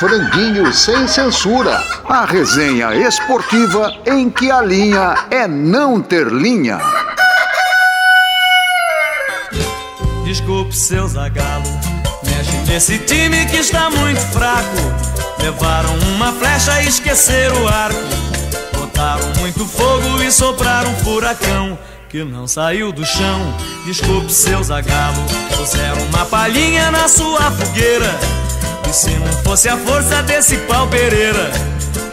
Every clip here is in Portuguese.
Franguinho sem censura. A resenha esportiva em que a linha é não ter linha. Desculpe, seu zagalo. Mexe nesse time que está muito fraco. Levaram uma flecha e esqueceram o arco. Botaram muito fogo e sopraram um furacão que não saiu do chão. Desculpe, seu zagalo. Puseram uma palhinha na sua fogueira. E se não fosse a força desse pau Pereira,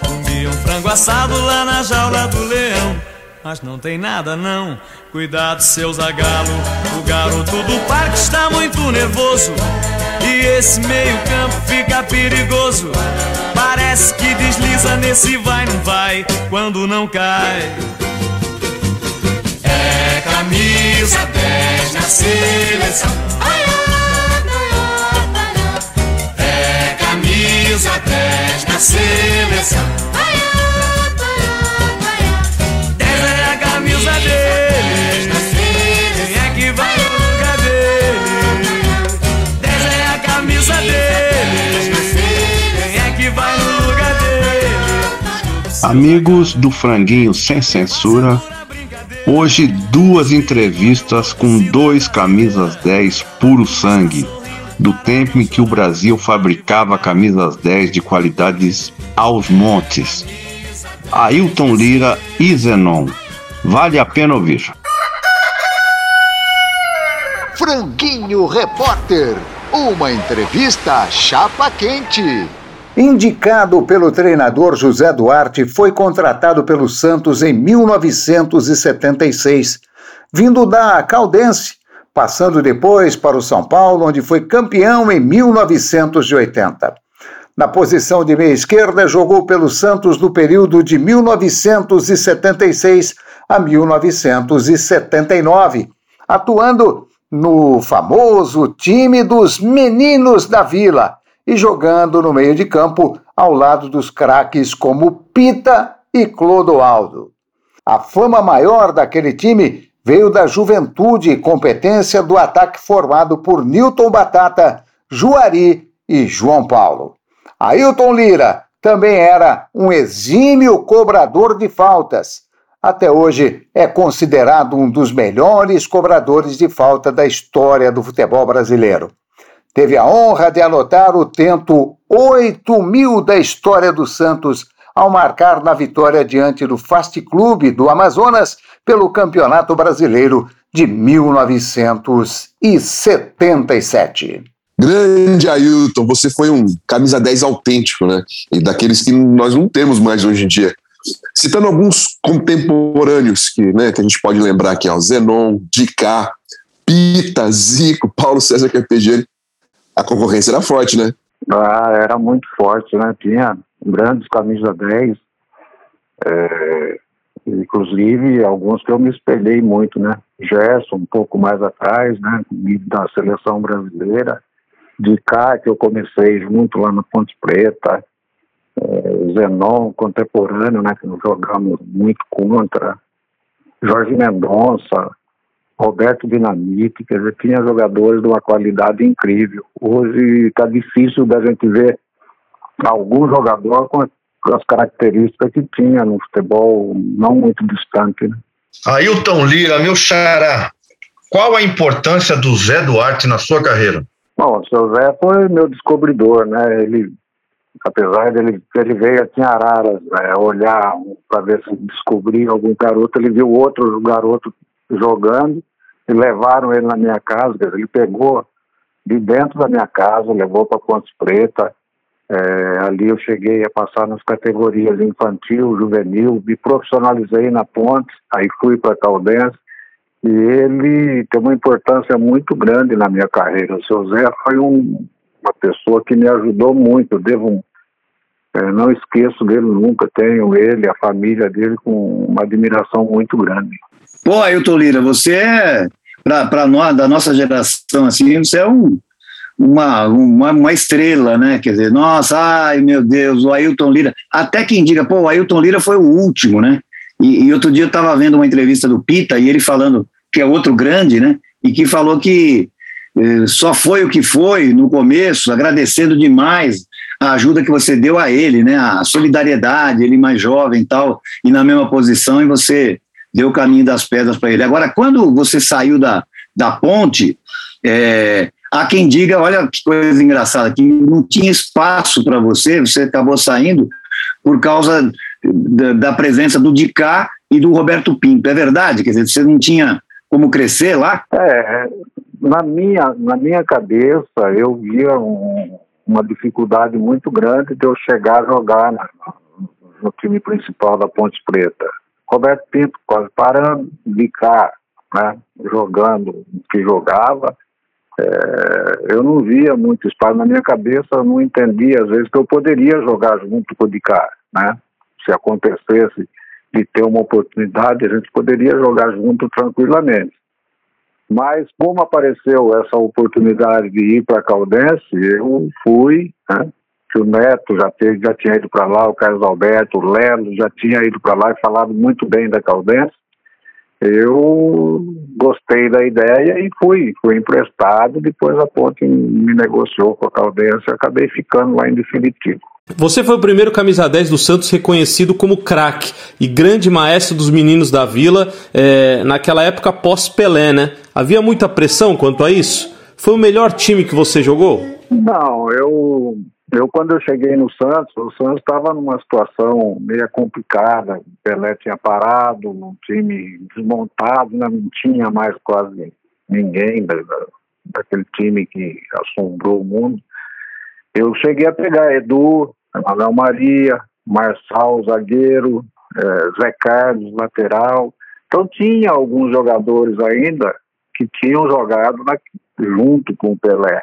comia um frango assado lá na jaula do leão. Mas não tem nada não, cuidado seu zagalo. O garoto do parque está muito nervoso. E esse meio campo fica perigoso. Parece que desliza nesse vai não vai Quando não cai. É camisa 10 na seleção 10 na seleção. 10 é a camisa dele. Quem é que vai no lugar dele? 10 é a camisa dele. Quem é que vai no lugar dele? Amigos do Franguinho Sem Censura, hoje duas entrevistas com dois camisas 10 puro sangue do tempo em que o Brasil fabricava camisas 10 de qualidades aos montes. Ailton Lira e Zenon. Vale a pena ouvir. Franguinho Repórter. Uma entrevista chapa quente. Indicado pelo treinador José Duarte, foi contratado pelo Santos em 1976, vindo da Caldense, passando depois para o São Paulo, onde foi campeão em 1980. Na posição de meia esquerda, jogou pelo Santos no período de 1976 a 1979, atuando no famoso time dos Meninos da Vila e jogando no meio de campo ao lado dos craques como Pita e Clodoaldo. A fama maior daquele time veio da juventude e competência do ataque formado por Newton Batata, Juari e João Paulo. Ailton Lira também era um exímio cobrador de faltas. Até hoje é considerado um dos melhores cobradores de falta da história do futebol brasileiro. Teve a honra de anotar o tento 8 mil da história do Santos ao marcar na vitória diante do Fast Clube do Amazonas pelo Campeonato Brasileiro de 1977. Grande Ailton, você foi um camisa 10 autêntico, né? E daqueles que nós não temos mais hoje em dia. Citando alguns contemporâneos que, né, que a gente pode lembrar aqui, ó, Zenon, Dicá, Pita, Zico, Paulo César Carpegiani, a concorrência era forte, né? Ah, era muito forte, né? Tinha grandes camisas 10, é, inclusive alguns que eu me espelhei muito, né? Gerson, um pouco mais atrás, né? Da seleção brasileira. De cá, que eu comecei junto lá na Ponte Preta. É, Zenon, contemporâneo, né? Que nós jogamos muito contra. Jorge Mendonça, Roberto Dinamite, quer dizer, tinha jogadores de uma qualidade incrível. Hoje está difícil da gente ver algum jogador com as características que tinha no futebol não muito distante. Né? Ailton Lira, meu xará, qual a importância do Zé Duarte na sua carreira? Bom, o seu Zé foi meu descobridor, né? Ele, apesar dele, ele veio aqui em Araras né, olhar para ver se descobria algum garoto, ele viu outro garoto jogando e levaram ele na minha casa, ele pegou de dentro da minha casa, levou para Pontes Preta, é, ali eu cheguei a passar nas categorias infantil, juvenil, me profissionalizei na ponte, aí fui para Caldense, e ele tem uma importância muito grande na minha carreira. O seu Zé foi um, uma pessoa que me ajudou muito, eu devo, é, não esqueço dele nunca, tenho ele, a família dele com uma admiração muito grande. Pô, Ailton Lira, você é, para nós, da nossa geração, assim, você é um uma, uma, uma, estrela, né? Quer dizer, nossa, ai meu Deus, o Ailton Lira. Até quem diga, pô, o Ailton Lira foi o último, né? E, e outro dia eu estava vendo uma entrevista do Pita e ele falando que é outro grande, né? E que falou que eh, só foi o que foi no começo, agradecendo demais a ajuda que você deu a ele, né? A solidariedade, ele mais jovem e tal, e na mesma posição, e você deu o caminho das pedras para ele. Agora, quando você saiu da, da ponte, é, há quem diga, olha que coisa engraçada, que não tinha espaço para você, você acabou saindo por causa da, da, presença do Dicá e do Roberto Pinto. É verdade? Quer dizer, você não tinha como crescer lá? É, na minha, na minha cabeça, eu via um, uma dificuldade muito grande de eu chegar a jogar na, no time principal da Ponte Preta. Roberto Pinto quase parando, Dicá né, jogando o que jogava, é, eu não via muito espaço na minha cabeça, não entendia às vezes que eu poderia jogar junto com o Dicar, né? Se acontecesse de ter uma oportunidade, a gente poderia jogar junto tranquilamente. Mas como apareceu essa oportunidade de ir para Caldense, eu fui, né? o Neto já, teve, já tinha ido para lá, o Carlos Alberto, o Lelo já tinha ido para lá e falado muito bem da Caldense eu gostei da ideia e fui, fui emprestado. Depois a Ponte me negociou com a Caldense e acabei ficando lá em definitivo. Você foi o primeiro camisa 10 do Santos reconhecido como craque e grande maestro dos meninos da Vila é, naquela época pós-Pelé, né? Havia muita pressão quanto a isso? Foi o melhor time que você jogou? Não, eu eu, quando eu cheguei no Santos, o Santos estava numa situação meio complicada. O Pelé tinha parado, um time desmontado, né? não tinha mais quase ninguém da, daquele time que assombrou o mundo. Eu cheguei a pegar Edu, Manuel Maria, Marçal, zagueiro, é, Zé Carlos, lateral. Então tinha alguns jogadores ainda que tinham jogado na, junto com o Pelé.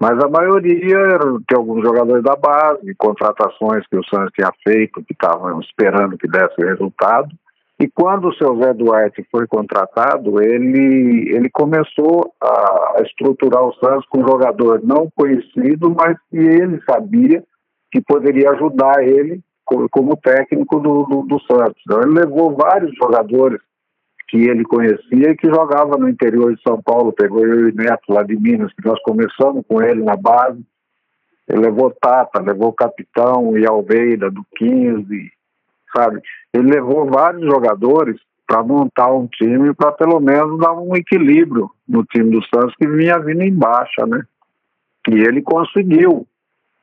Mas a maioria tem alguns jogadores da base, contratações que o Santos tinha feito, que estavam esperando que desse resultado. E quando o seu Zé Duarte foi contratado, ele, ele começou a estruturar o Santos com um jogador não conhecido, mas que ele sabia que poderia ajudar ele como técnico do, do, do Santos. Então, ele levou vários jogadores que ele conhecia e que jogava no interior de São Paulo, pegou eu e Neto lá de Minas, que nós começamos com ele na base. Ele levou Tata, levou o Capitão e Almeida do 15, sabe? Ele levou vários jogadores para montar um time para pelo menos dar um equilíbrio no time do Santos que vinha vindo em baixa, né? E ele conseguiu,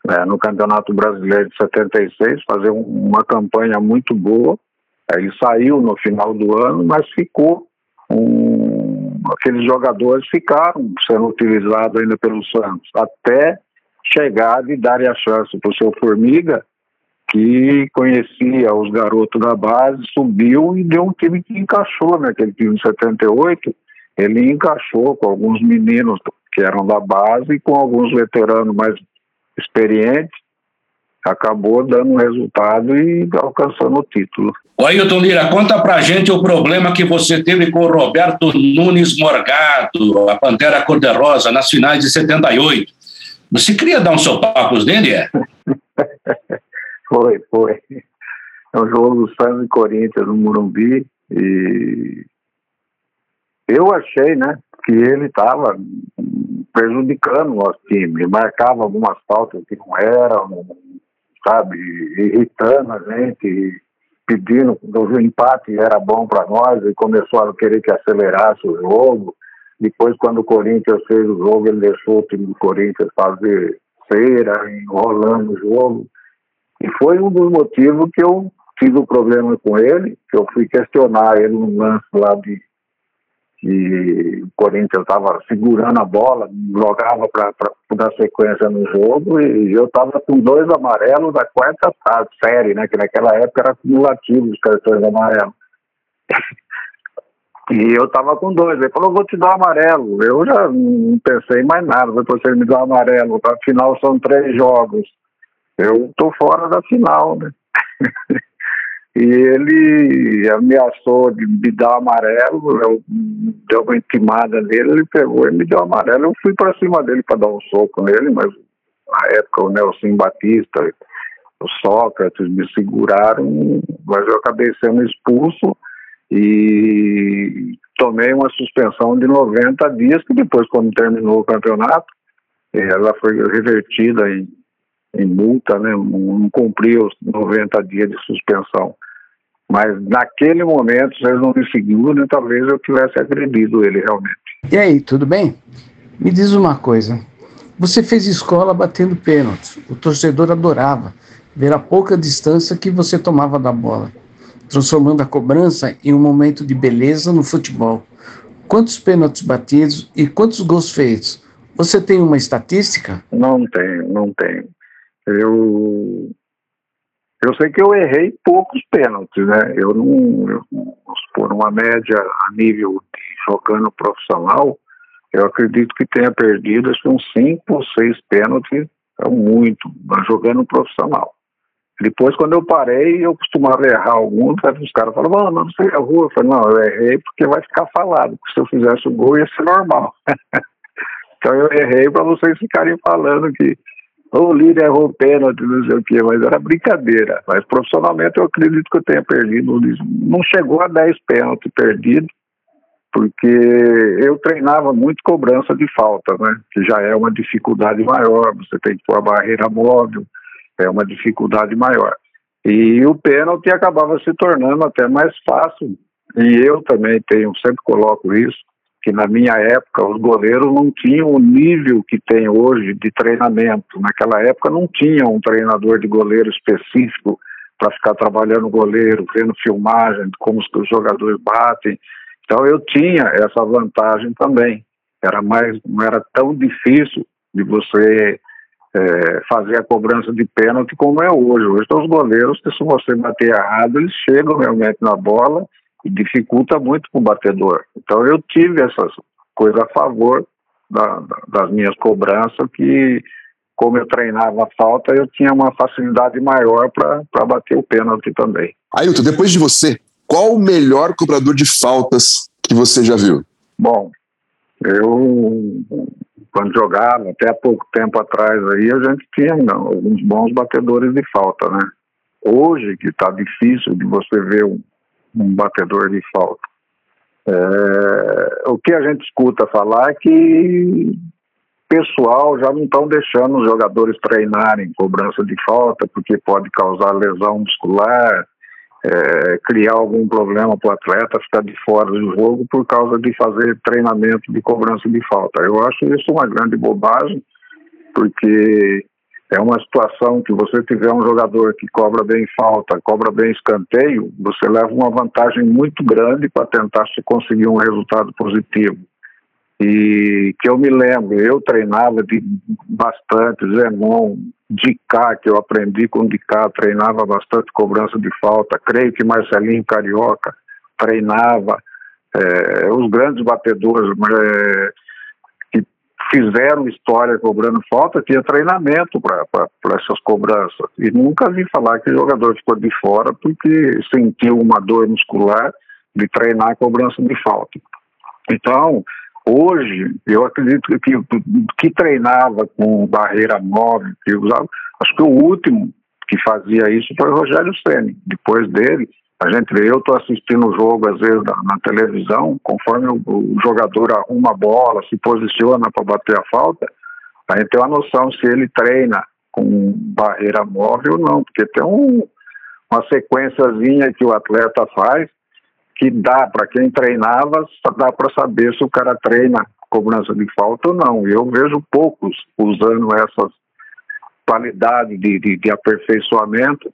né, no Campeonato Brasileiro de 76, fazer um, uma campanha muito boa ele saiu no final do ano, mas ficou. Um, aqueles jogadores ficaram sendo utilizados ainda pelo Santos, até chegar e dar a chance para o seu Formiga, que conhecia os garotos da base, subiu e deu um time que encaixou naquele time de 78. Ele encaixou com alguns meninos que eram da base e com alguns veteranos mais experientes acabou dando resultado e alcançando o título. Ailton Lira, conta pra gente o problema que você teve com o Roberto Nunes Morgado, a Pantera Cor-de-Rosa, nas finais de 78. Você queria dar um sopapos nele, é? foi, foi. É um jogo do Santos e Corinthians no Morumbi e eu achei, né, que ele estava prejudicando o nosso time, marcava algumas faltas que não eram, sabe, irritando a gente, pedindo, o empate era bom para nós, e começou a querer que acelerasse o jogo. Depois, quando o Corinthians fez o jogo, ele deixou o time do Corinthians fazer feira, enrolando o jogo. E foi um dos motivos que eu tive um problema com ele, que eu fui questionar ele no lance lá de que o Corinthians estava segurando a bola, jogava para dar sequência no jogo, e eu estava com dois amarelos da quarta série, né? Que naquela época era acumulativo os cartões amarelos. E eu estava com dois. Ele falou, vou te dar amarelo. Eu já não pensei mais nada. Foi você me dar amarelo. Para final são três jogos. Eu tô fora da final, né? E ele ameaçou de me dar amarelo, eu deu uma intimada nele, ele pegou e me deu amarelo. Eu fui para cima dele para dar um soco nele, mas na época o Nelson Batista, o Sócrates me seguraram, mas eu acabei sendo expulso e tomei uma suspensão de 90 dias, que depois, quando terminou o campeonato, ela foi revertida em em multa, né? não cumpriu os 90 dias de suspensão. Mas naquele momento, se eles não me seguiram, né, talvez eu tivesse agredido ele realmente. E aí, tudo bem? Me diz uma coisa. Você fez escola batendo pênaltis. O torcedor adorava ver a pouca distância que você tomava da bola, transformando a cobrança em um momento de beleza no futebol. Quantos pênaltis batidos e quantos gols feitos? Você tem uma estatística? Não tenho, não tenho. Eu eu sei que eu errei poucos pênaltis, né? Eu não, eu, por uma média a nível de jogando profissional, eu acredito que tenha perdido acho, uns cinco ou seis pênaltis, é muito, jogando profissional. Depois, quando eu parei, eu costumava errar alguns, os caras falavam, não, você errou. Eu falei, não, eu errei porque vai ficar falado, porque se eu fizesse o gol ia ser normal. então eu errei para vocês ficarem falando que o líder errou pênalti, não sei o quê, mas era brincadeira. Mas profissionalmente eu acredito que eu tenha perdido. Não chegou a 10 pênaltis perdidos, porque eu treinava muito cobrança de falta, né? Que já é uma dificuldade maior, você tem que pôr a barreira móvel, é uma dificuldade maior. E o pênalti acabava se tornando até mais fácil. E eu também tenho, sempre coloco isso, que na minha época os goleiros não tinham o nível que tem hoje de treinamento. Naquela época não tinha um treinador de goleiro específico para ficar trabalhando goleiro, vendo filmagem como os jogadores batem. Então eu tinha essa vantagem também. Era mais, não era tão difícil de você é, fazer a cobrança de pênalti como é hoje. Hoje os goleiros que se você bater errado, eles chegam realmente na bola e dificulta muito para o batedor. Então eu tive essas coisas a favor da, das minhas cobranças que como eu treinava a falta, eu tinha uma facilidade maior para bater o pênalti também. Ailton, depois de você, qual o melhor cobrador de faltas que você já viu? Bom, eu quando jogava, até há pouco tempo atrás aí, a gente tinha não, alguns bons batedores de falta, né? Hoje, que está difícil de você ver um, um batedor de falta. É, o que a gente escuta falar é que pessoal já não estão deixando os jogadores treinarem cobrança de falta porque pode causar lesão muscular, é, criar algum problema para o atleta ficar de fora do jogo por causa de fazer treinamento de cobrança de falta. Eu acho isso uma grande bobagem, porque é uma situação que você tiver um jogador que cobra bem falta, cobra bem escanteio, você leva uma vantagem muito grande para tentar se conseguir um resultado positivo. E que eu me lembro, eu treinava de bastante, Zenon, Dicá, que eu aprendi com Dicá, treinava bastante cobrança de falta, creio que Marcelinho Carioca treinava, é, os grandes batedores, é, fizeram história cobrando falta, tinha treinamento para essas cobranças. E nunca vi falar que o jogador ficou de fora porque sentiu uma dor muscular de treinar a cobrança de falta. Então, hoje, eu acredito que que treinava com barreira móvel, que usava, acho que o último que fazia isso foi o Rogério Ceni. Depois dele, a gente vê, eu estou assistindo o jogo, às vezes, na, na televisão, conforme o, o, jogador arruma a bola, se posiciona para bater a falta, a gente tem uma noção se ele treina com barreira móvel ou não, porque tem um, uma sequenciazinha que o atleta faz que dá para quem treinava, dá para saber se o cara treina cobrança de falta ou não. Eu vejo poucos usando essas qualidades de, de, de aperfeiçoamento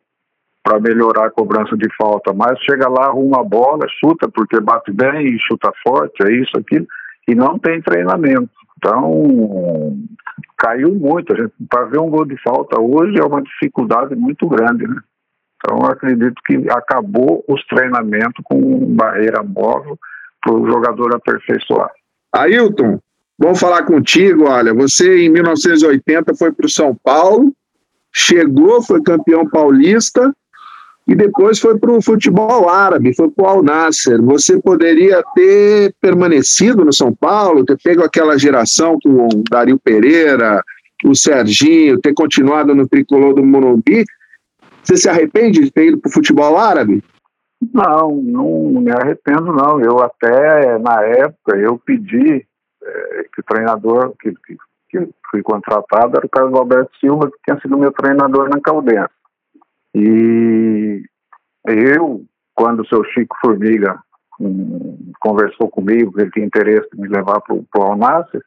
para melhorar a cobrança de falta, mas chega lá, arruma a bola, chuta porque bate bem, chuta forte, é isso, aquilo, e não tem treinamento. Então, caiu muito. Para ver um gol de falta hoje é uma dificuldade muito grande, né? Então, acredito que acabou os treinamentos com barreira móvel para o jogador aperfeiçoar. Ailton, vamos falar contigo. Olha, você em 1980 foi para o São Paulo, chegou, foi campeão paulista, e depois foi para o futebol árabe, foi para o Al Nasser. Você poderia ter permanecido no São Paulo, ter pego aquela geração com o Dario Pereira, o Serginho, ter continuado no tricolor do Morumbi. Você se arrepende de ter ido para o futebol árabe? Não, não me arrependo não. Eu até, na época, eu pedi é, que o treinador, que, que, que fui contratado era o Carlos Alberto Silva, que tinha sido meu treinador na Caldense. E eu, quando o seu Chico Formiga um, conversou comigo, ele tinha interesse em me levar para o Alnasser,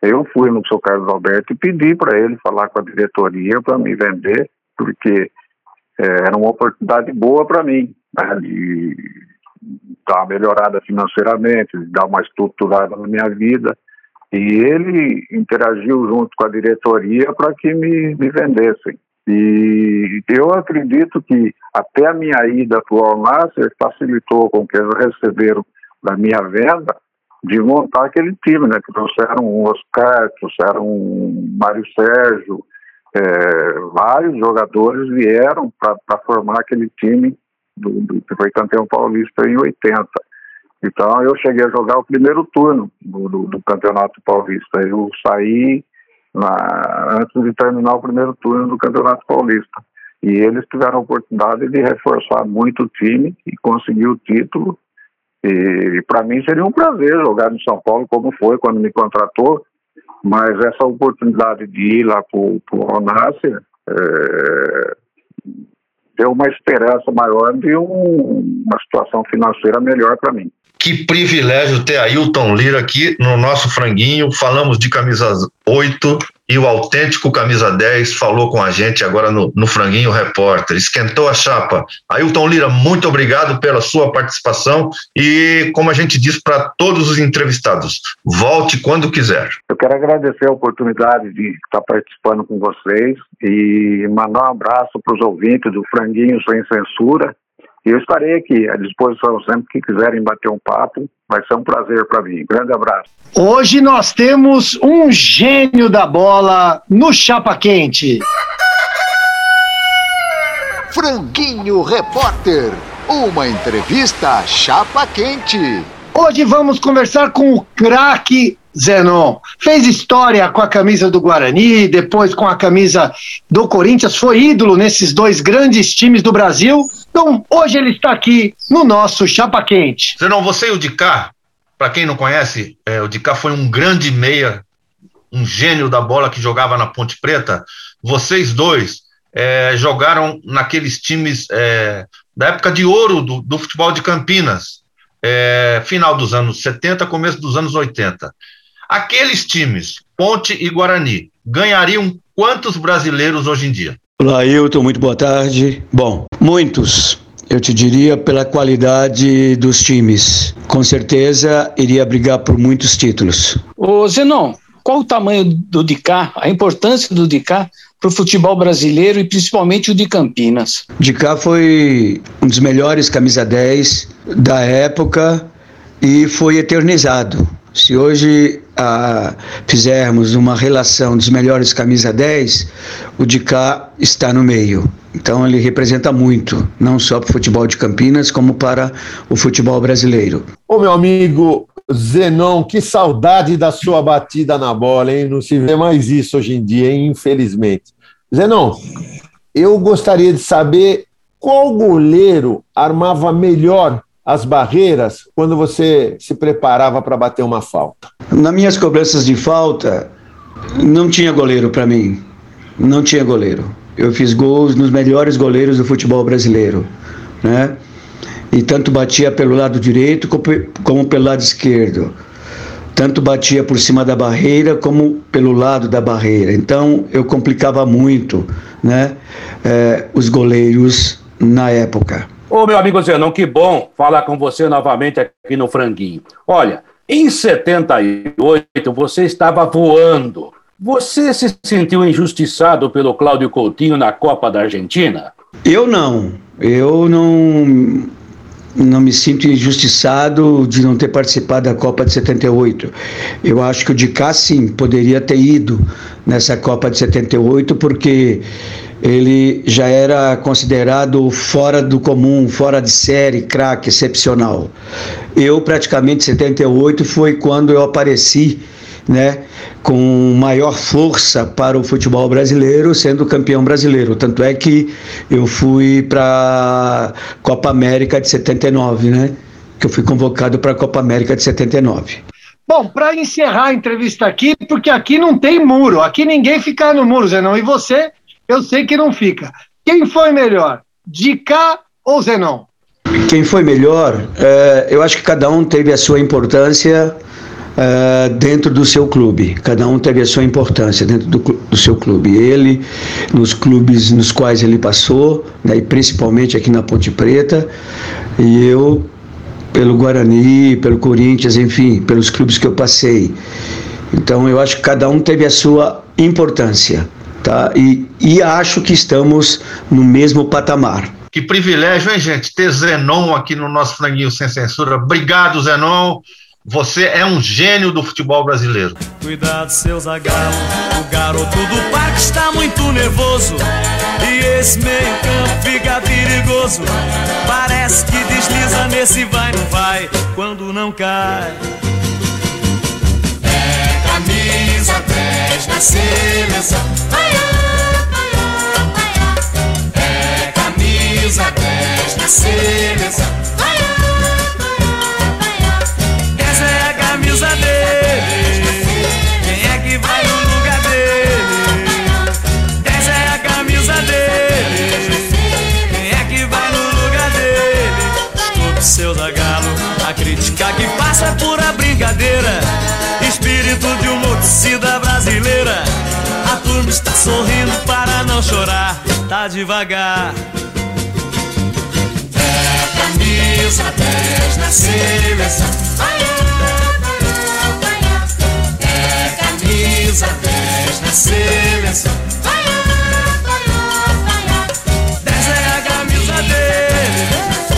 eu fui no seu Carlos Alberto e pedi para ele falar com a diretoria para me vender, porque é, era uma oportunidade boa para mim, né, de dar uma melhorada financeiramente, de dar uma estruturada na minha vida. E ele interagiu junto com a diretoria para que me, me vendessem. E eu acredito que até a minha ida para o Alnasser facilitou com que eles receberam da minha venda de montar aquele time, né? Que trouxeram o Oscar, trouxeram o Mário Sérgio, é, vários jogadores vieram para formar aquele time do, do, que foi campeão paulista em 80. Então eu cheguei a jogar o primeiro turno do, do, do Campeonato Paulista. Eu saí na, antes de terminar o primeiro turno do Campeonato Paulista. E eles tiveram a oportunidade de reforçar muito o time e conseguir o título. E para mim seria um prazer jogar no São Paulo, como foi quando me contratou. Mas essa oportunidade de ir lá para o Ronácia é, deu uma esperança maior de um, uma situação financeira melhor para mim. Que privilégio ter Ailton Lira aqui no nosso franguinho. Falamos de camisas 8 e o autêntico camisa 10 falou com a gente agora no, no Franguinho Repórter. Esquentou a chapa. Ailton Lira, muito obrigado pela sua participação e, como a gente diz para todos os entrevistados, volte quando quiser. Eu quero agradecer a oportunidade de estar participando com vocês e mandar um abraço para os ouvintes do Franguinho Sem Censura e eu estarei aqui à disposição sempre que quiserem bater um papo. Vai ser um prazer para mim. Grande abraço. Hoje nós temos um gênio da bola no Chapa Quente. Franguinho Repórter. Uma entrevista chapa quente. Hoje vamos conversar com o craque Zenon. Fez história com a camisa do Guarani, depois com a camisa do Corinthians, foi ídolo nesses dois grandes times do Brasil. Então, hoje ele está aqui no nosso Chapa Quente. Zenon, você e o Dicá, para quem não conhece, é, o Dicá foi um grande meia, um gênio da bola que jogava na Ponte Preta. Vocês dois é, jogaram naqueles times é, da época de ouro do, do futebol de Campinas, é, final dos anos 70, começo dos anos 80. Aqueles times, Ponte e Guarani, ganhariam quantos brasileiros hoje em dia? Olá, Hilton, muito boa tarde. Bom, muitos. Eu te diria pela qualidade dos times. Com certeza iria brigar por muitos títulos. Ô Zenon, qual o tamanho do DICA, a importância do DICA para o futebol brasileiro e principalmente o de Campinas? DICA foi um dos melhores camisa 10 da época e foi eternizado. Se hoje ah, fizermos uma relação dos melhores camisa 10, o de cá está no meio. Então ele representa muito, não só para o futebol de Campinas, como para o futebol brasileiro. Ô meu amigo Zenon, que saudade da sua batida na bola, hein? Não se vê mais isso hoje em dia, hein? infelizmente. Zenon, eu gostaria de saber qual goleiro armava melhor as barreiras quando você se preparava para bater uma falta? Nas minhas cobranças de falta, não tinha goleiro para mim. Não tinha goleiro. Eu fiz gols nos melhores goleiros do futebol brasileiro, né? E tanto batia pelo lado direito como pelo lado esquerdo. Tanto batia por cima da barreira como pelo lado da barreira. Então eu complicava muito, né? É, os goleiros na época. Ô, meu amigo Zenon, que bom falar com você novamente aqui no Franguinho. Olha, em 78 você estava voando. Você se sentiu injustiçado pelo Cláudio Coutinho na Copa da Argentina? Eu não. Eu não não me sinto injustiçado de não ter participado da Copa de 78. Eu acho que o de cá sim poderia ter ido nessa Copa de 78 porque ele já era considerado fora do comum, fora de série, craque, excepcional. Eu, praticamente, 78 foi quando eu apareci, né, com maior força para o futebol brasileiro, sendo campeão brasileiro. Tanto é que eu fui para a Copa América de 79, né, que eu fui convocado para a Copa América de 79. Bom, para encerrar a entrevista aqui, porque aqui não tem muro, aqui ninguém fica no muro, Zenon. E você, eu sei que não fica. Quem foi melhor, Dicá ou Zenon? Quem foi melhor, é, eu acho que cada um teve a sua importância é, dentro do seu clube. Cada um teve a sua importância dentro do, do seu clube. Ele, nos clubes nos quais ele passou, né, principalmente aqui na Ponte Preta, e eu pelo Guarani, pelo Corinthians, enfim, pelos clubes que eu passei. Então eu acho que cada um teve a sua importância, tá? E, e acho que estamos no mesmo patamar. Que privilégio, hein, gente? Ter Zenon aqui no nosso franguinho sem censura. Obrigado, Zenon. Você é um gênio do futebol brasileiro. Cuidado, seu Zagalo. O garoto do parque está muito nervoso. E esse meio-campo fica perigoso. Parece que desliza nesse vai, não vai, quando não cai. É camisa 10 na seleção. Vai, vai, vai, é camisa 10 na seleção. Vai, Essa é a camisa dele. Quem é que vai no lugar dele? Essa é a camisa dele. Quem é que vai no lugar dele? Desculpe, seu Zagalo, a crítica que passa é pura brincadeira. Espírito de uma torcida brasileira. A turma está sorrindo para não chorar. Tá devagar. É camisa 10 na seleção. Vai, é camisa 10 na seleção. Vai, Essa é a camisa dele.